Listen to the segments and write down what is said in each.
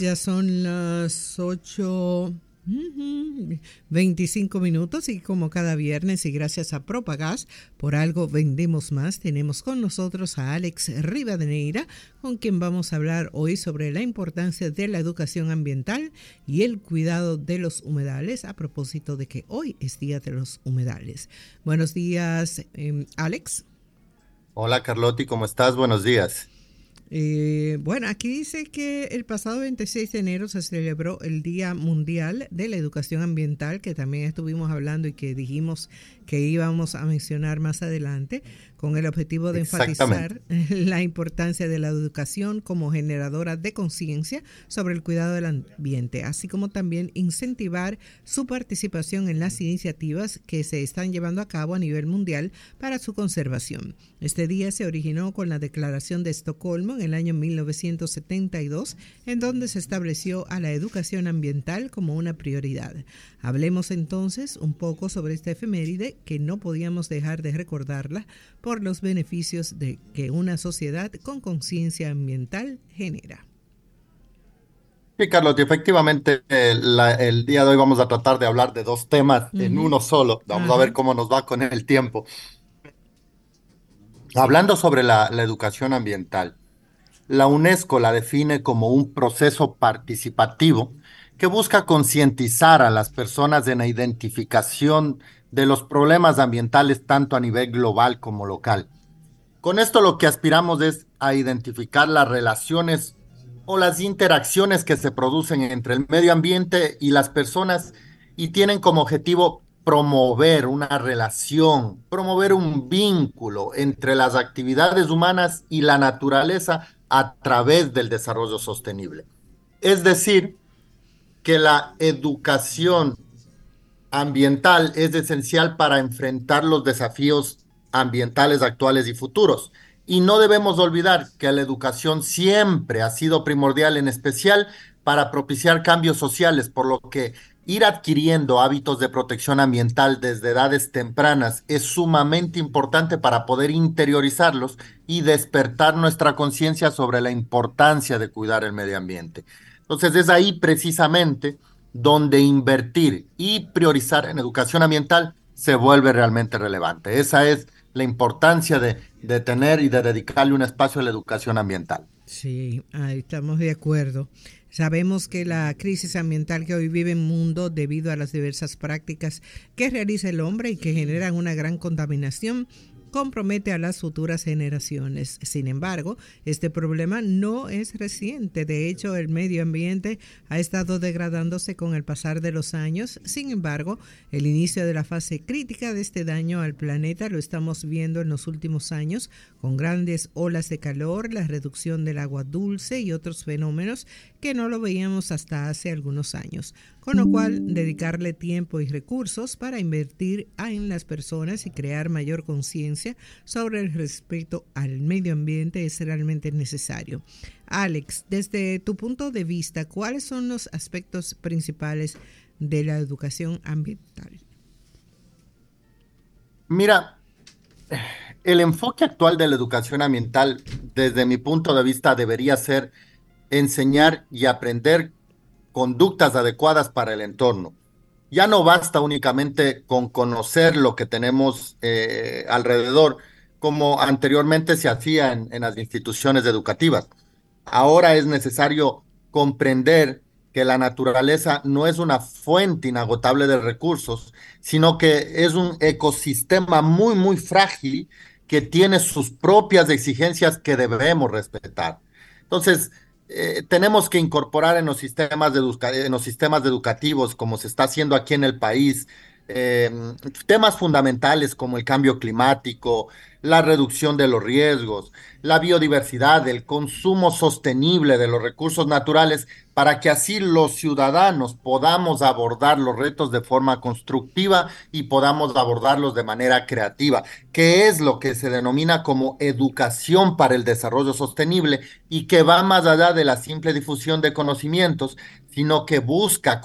Ya son las 8. 25 minutos y como cada viernes y gracias a Propagas, por algo vendemos más, tenemos con nosotros a Alex Rivadeneira, con quien vamos a hablar hoy sobre la importancia de la educación ambiental y el cuidado de los humedales a propósito de que hoy es Día de los Humedales. Buenos días, eh, Alex. Hola Carlotti, ¿cómo estás? Buenos días. Eh, bueno, aquí dice que el pasado 26 de enero se celebró el Día Mundial de la Educación Ambiental, que también estuvimos hablando y que dijimos que íbamos a mencionar más adelante con el objetivo de enfatizar la importancia de la educación como generadora de conciencia sobre el cuidado del ambiente, así como también incentivar su participación en las iniciativas que se están llevando a cabo a nivel mundial para su conservación. Este día se originó con la Declaración de Estocolmo en el año 1972, en donde se estableció a la educación ambiental como una prioridad. Hablemos entonces un poco sobre esta efeméride que no podíamos dejar de recordarla por los beneficios de que una sociedad con conciencia ambiental genera. Sí, Carlos, efectivamente el día de hoy vamos a tratar de hablar de dos temas en uno solo. Vamos a ver cómo nos va con el tiempo. Hablando sobre la educación ambiental, la UNESCO la define como un proceso participativo que busca concientizar a las personas en la identificación de los problemas ambientales tanto a nivel global como local. Con esto lo que aspiramos es a identificar las relaciones o las interacciones que se producen entre el medio ambiente y las personas y tienen como objetivo promover una relación, promover un vínculo entre las actividades humanas y la naturaleza a través del desarrollo sostenible. Es decir, que la educación ambiental es esencial para enfrentar los desafíos ambientales actuales y futuros. Y no debemos olvidar que la educación siempre ha sido primordial, en especial para propiciar cambios sociales, por lo que ir adquiriendo hábitos de protección ambiental desde edades tempranas es sumamente importante para poder interiorizarlos y despertar nuestra conciencia sobre la importancia de cuidar el medio ambiente. Entonces es ahí precisamente donde invertir y priorizar en educación ambiental se vuelve realmente relevante. Esa es la importancia de, de tener y de dedicarle un espacio a la educación ambiental. Sí, ahí estamos de acuerdo. Sabemos que la crisis ambiental que hoy vive el mundo debido a las diversas prácticas que realiza el hombre y que generan una gran contaminación compromete a las futuras generaciones. Sin embargo, este problema no es reciente. De hecho, el medio ambiente ha estado degradándose con el pasar de los años. Sin embargo, el inicio de la fase crítica de este daño al planeta lo estamos viendo en los últimos años con grandes olas de calor, la reducción del agua dulce y otros fenómenos que no lo veíamos hasta hace algunos años con lo cual dedicarle tiempo y recursos para invertir en las personas y crear mayor conciencia sobre el respeto al medio ambiente es realmente necesario. Alex, desde tu punto de vista, ¿cuáles son los aspectos principales de la educación ambiental? Mira, el enfoque actual de la educación ambiental, desde mi punto de vista, debería ser enseñar y aprender conductas adecuadas para el entorno. Ya no basta únicamente con conocer lo que tenemos eh, alrededor, como anteriormente se hacía en, en las instituciones educativas. Ahora es necesario comprender que la naturaleza no es una fuente inagotable de recursos, sino que es un ecosistema muy, muy frágil que tiene sus propias exigencias que debemos respetar. Entonces, eh, tenemos que incorporar en los sistemas, de en los sistemas educativos, como se está haciendo aquí en el país, em, temas fundamentales como el cambio climático, la reducción de los riesgos, la biodiversidad, el consumo sostenible de los recursos naturales, para que así los ciudadanos podamos abordar los retos de forma constructiva y podamos abordarlos de manera creativa, que es lo que se denomina como educación para el desarrollo sostenible y que va más allá de la simple difusión de conocimientos, sino que busca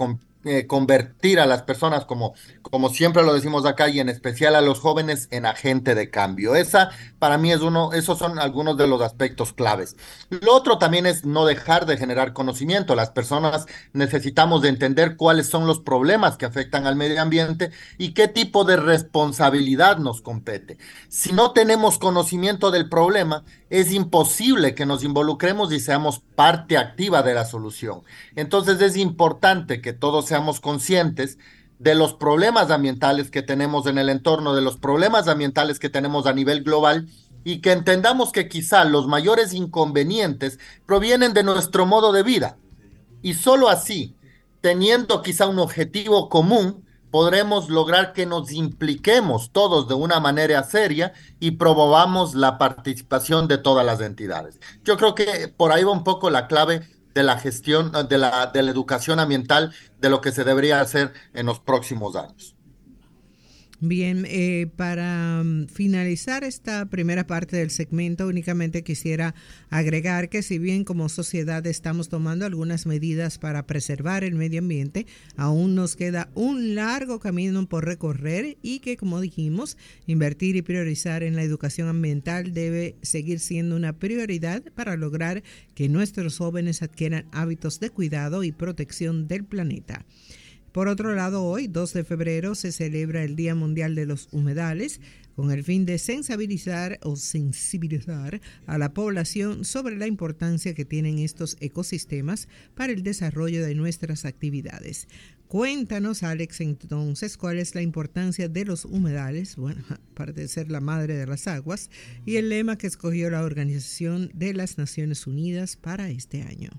eh, convertir a las personas, como, como siempre lo decimos acá, y en especial a los jóvenes, en agente de cambio. Esa, para mí, es uno, esos son algunos de los aspectos claves. Lo otro también es no dejar de generar conocimiento. Las personas necesitamos de entender cuáles son los problemas que afectan al medio ambiente y qué tipo de responsabilidad nos compete. Si no tenemos conocimiento del problema, es imposible que nos involucremos y seamos parte activa de la solución. Entonces es importante que todos seamos conscientes de los problemas ambientales que tenemos en el entorno, de los problemas ambientales que tenemos a nivel global y que entendamos que quizá los mayores inconvenientes provienen de nuestro modo de vida. Y solo así, teniendo quizá un objetivo común, podremos lograr que nos impliquemos todos de una manera seria y promovamos la participación de todas las entidades. Yo creo que por ahí va un poco la clave de la gestión, de la, de la educación ambiental, de lo que se debería hacer en los próximos años. Bien, eh, para mm, finalizar esta primera parte del segmento, únicamente quisiera agregar que si bien como sociedad estamos tomando algunas medidas para preservar el medio ambiente, aún nos queda un largo camino por recorrer y que, como dijimos, invertir y priorizar en la educación ambiental debe seguir siendo una prioridad para lograr que nuestros jóvenes adquieran hábitos de cuidado y protección del planeta. Por otro lado, hoy, 2 de febrero, se celebra el Día Mundial de los Humedales con el fin de sensibilizar o sensibilizar a la población sobre la importancia que tienen estos ecosistemas para el desarrollo de nuestras actividades. Cuéntanos, Alex, entonces, cuál es la importancia de los humedales, bueno, aparte de ser la madre de las aguas, y el lema que escogió la Organización de las Naciones Unidas para este año.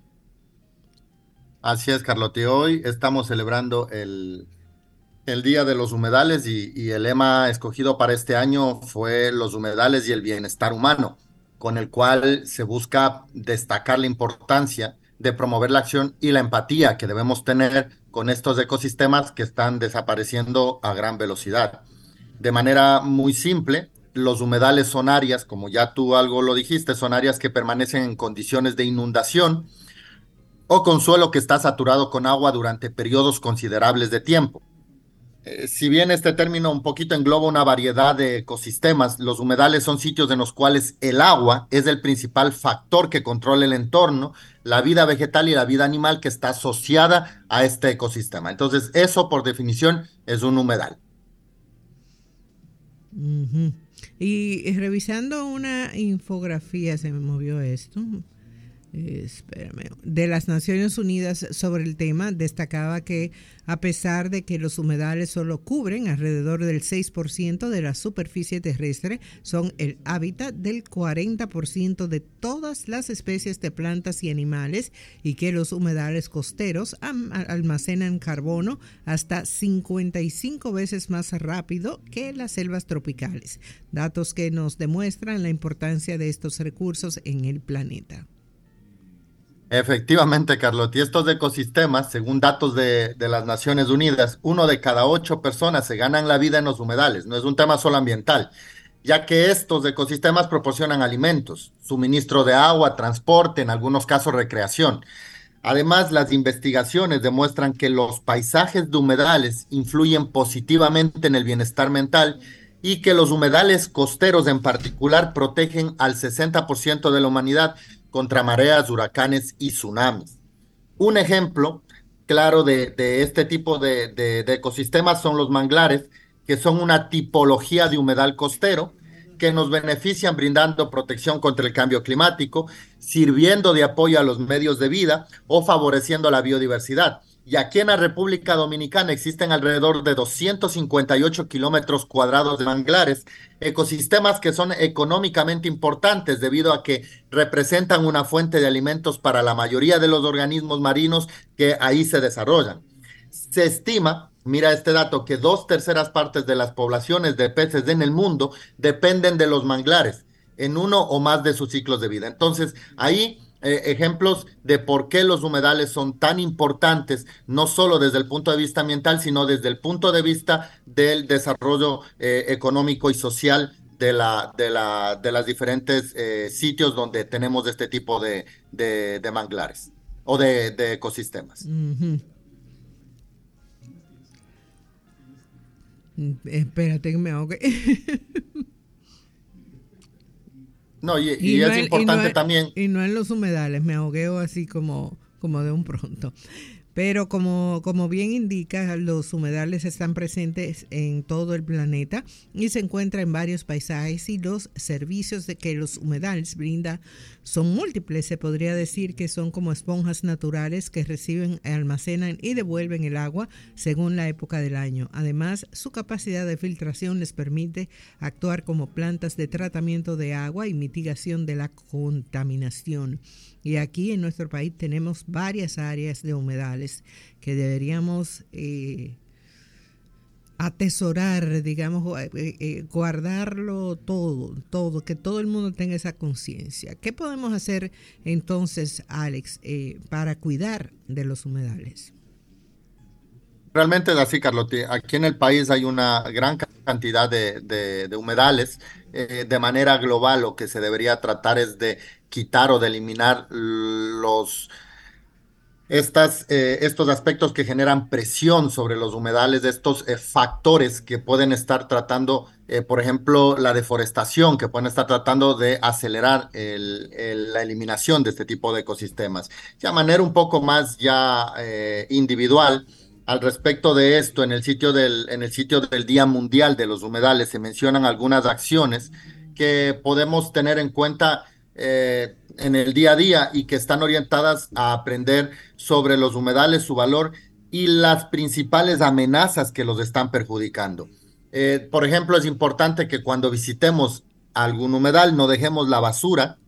Así es, Carlote. Hoy estamos celebrando el, Día de los Humedales y, el lema escogido para este año fue los humedales y el bienestar humano, con el cual se busca destacar la importancia de promover la acción y la empatía que debemos tener con estos ecosistemas que están desapareciendo a gran velocidad. De manera muy simple, los humedales son áreas, como ya tú algo lo dijiste, son áreas que permanecen en condiciones de inundación, o con suelo que está saturado con agua durante periodos considerables de tiempo. Eh, si bien este término un poquito engloba una variedad de ecosistemas, los humedales son sitios en los cuales el agua es el principal factor que controla el entorno, la vida vegetal y la vida animal que está asociada a este ecosistema. Entonces, eso por definición es un humedal. Y revisando una infografía, se me movió esto de las Naciones Unidas sobre el tema, destacaba que a pesar de que los humedales solo cubren alrededor del 6% de la superficie terrestre, son el hábitat del 40% de todas las especies de plantas y animales y que los humedales costeros almacenan carbono hasta 55 veces más rápido que las selvas tropicales, datos que nos demuestran la importancia de estos recursos en el planeta. Efectivamente, Carlos. Y estos ecosistemas, según datos de, de, las Naciones Unidas, uno de cada ocho personas se ganan la vida en los humedales. No es un tema solo ambiental, ya que estos ecosistemas proporcionan alimentos, suministro de agua, transporte, en algunos casos recreación. Además, las investigaciones demuestran que los paisajes de humedales influyen positivamente en el bienestar mental y que los humedales costeros en particular protegen al 60% de la humanidad contra mareas, huracanes y tsunamis. Un ejemplo claro de, este tipo de, ecosistemas son los manglares, que son una tipología de humedal costero que nos benefician brindando protección contra el cambio climático, sirviendo de apoyo a los medios de vida o favoreciendo la biodiversidad. Y aquí en la República Dominicana existen alrededor de 258 kilómetros cuadrados de manglares, ecosistemas que son económicamente importantes debido a que representan una fuente de alimentos para la mayoría de los organismos marinos que ahí se desarrollan. Se estima, mira este dato, que dos terceras partes de las poblaciones de peces en el mundo dependen de los manglares en uno o más de sus ciclos de vida. Entonces, ahí eh, ejemplos de por qué los humedales son tan importantes, no solo desde el punto de vista ambiental, sino desde el punto de vista del desarrollo eh, económico y social de, la, de, la, de las diferentes eh, sitios donde tenemos este tipo de, de, manglares o de, ecosistemas. Espérate que me ahogue. No, y, es importante también. Y no en los humedales, me ahogueo así como, como de un pronto. Pero como, como bien indica, los humedales están presentes en todo el planeta y se encuentran en varios paisajes y los servicios de que los humedales brinda son múltiples. Se podría decir que son como esponjas naturales que reciben, almacenan y devuelven el agua según la época del año. Además, su capacidad de filtración les permite actuar como plantas de tratamiento de agua y mitigación de la contaminación. Y aquí en nuestro país tenemos varias áreas de humedales que deberíamos eh, atesorar, digamos, eh, eh, guardarlo todo, todo, que todo el mundo tenga esa conciencia. ¿Qué podemos hacer entonces, Alex, para cuidar de los humedales? Realmente es así, Carlotti. Aquí en el país hay una gran cantidad de, humedales. de manera global, lo que se debería tratar es de quitar o de eliminar los, estas, eh, estos aspectos que generan presión sobre los humedales, estos eh, factores que pueden estar tratando, eh, por ejemplo, la deforestación, que pueden estar tratando de acelerar la eliminación de este tipo de ecosistemas. De manera un poco más ya individual, al respecto de esto, en el, sitio del, en el sitio del Día Mundial de los Humedales se mencionan algunas acciones que podemos tener en cuenta eh, en el día a día y que están orientadas a aprender sobre los humedales, su valor y las principales amenazas que los están perjudicando. Eh, por ejemplo, es importante que cuando visitemos algún humedal no dejemos la basura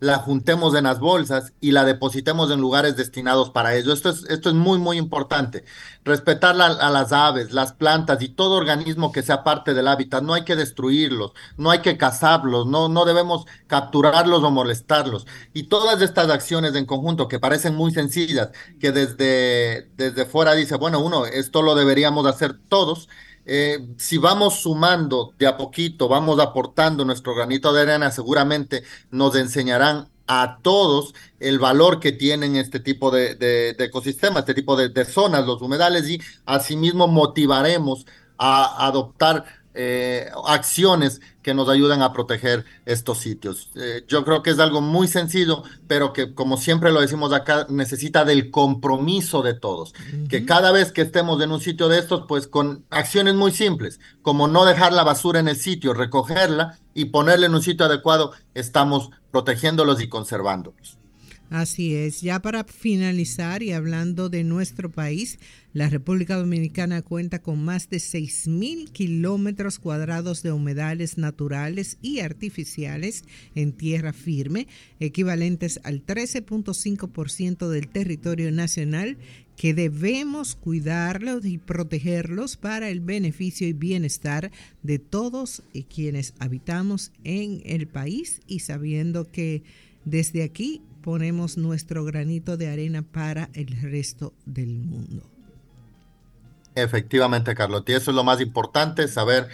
la juntemos en las bolsas y la depositemos en lugares destinados para ello. Esto es, esto es muy, muy importante. Respetar a las aves, las plantas y todo organismo que sea parte del hábitat. No hay que destruirlos, no hay que cazarlos, no, no debemos capturarlos o molestarlos. Y todas estas acciones en conjunto que parecen muy sencillas, que desde, desde fuera dice, bueno, uno, esto lo deberíamos hacer todos eh, si vamos sumando de a poquito, vamos aportando nuestro granito de arena, seguramente nos enseñarán a todos el valor que tienen este tipo de, ecosistemas, este tipo de, de, zonas, los humedales, y asimismo motivaremos a adoptar eh, acciones que nos ayudan a proteger estos sitios. Eh, yo creo que es algo muy sencillo, pero que como siempre lo decimos acá, necesita del compromiso de todos. Que cada vez que estemos en un sitio de estos, pues con acciones muy simples, como no dejar la basura en el sitio, recogerla y ponerla en un sitio adecuado, estamos protegiéndolos y conservándolos. Así es, ya para finalizar y hablando de nuestro país, la República Dominicana cuenta con más de 6.000 kilómetros cuadrados de humedales naturales y artificiales en tierra firme, equivalentes al 13.5% del territorio nacional, que debemos cuidarlos y protegerlos para el beneficio y bienestar de todos quienes habitamos en el país y sabiendo que desde aquí ponemos nuestro granito de arena para el resto del mundo. Efectivamente, Carlos, y eso es lo más importante, saber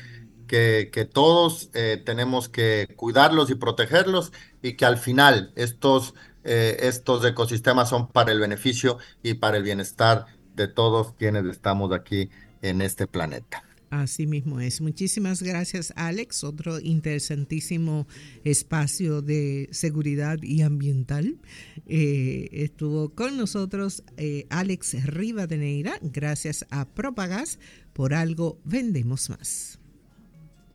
que, todos eh, tenemos que cuidarlos y protegerlos y que al final estos, eh, estos ecosistemas son para el beneficio y para el bienestar de todos quienes estamos aquí en este planeta. Así mismo es. Muchísimas gracias, Alex. Otro interesantísimo espacio de seguridad y ambiental. Eh, estuvo con nosotros eh, Alex Rivadeneira, gracias a Propagas. Por algo vendemos más.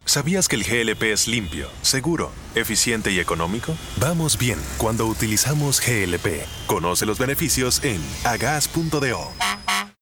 ¿Sabías que el GLP es limpio, seguro, eficiente y económico? Vamos bien cuando utilizamos GLP. Conoce los beneficios en agas.do.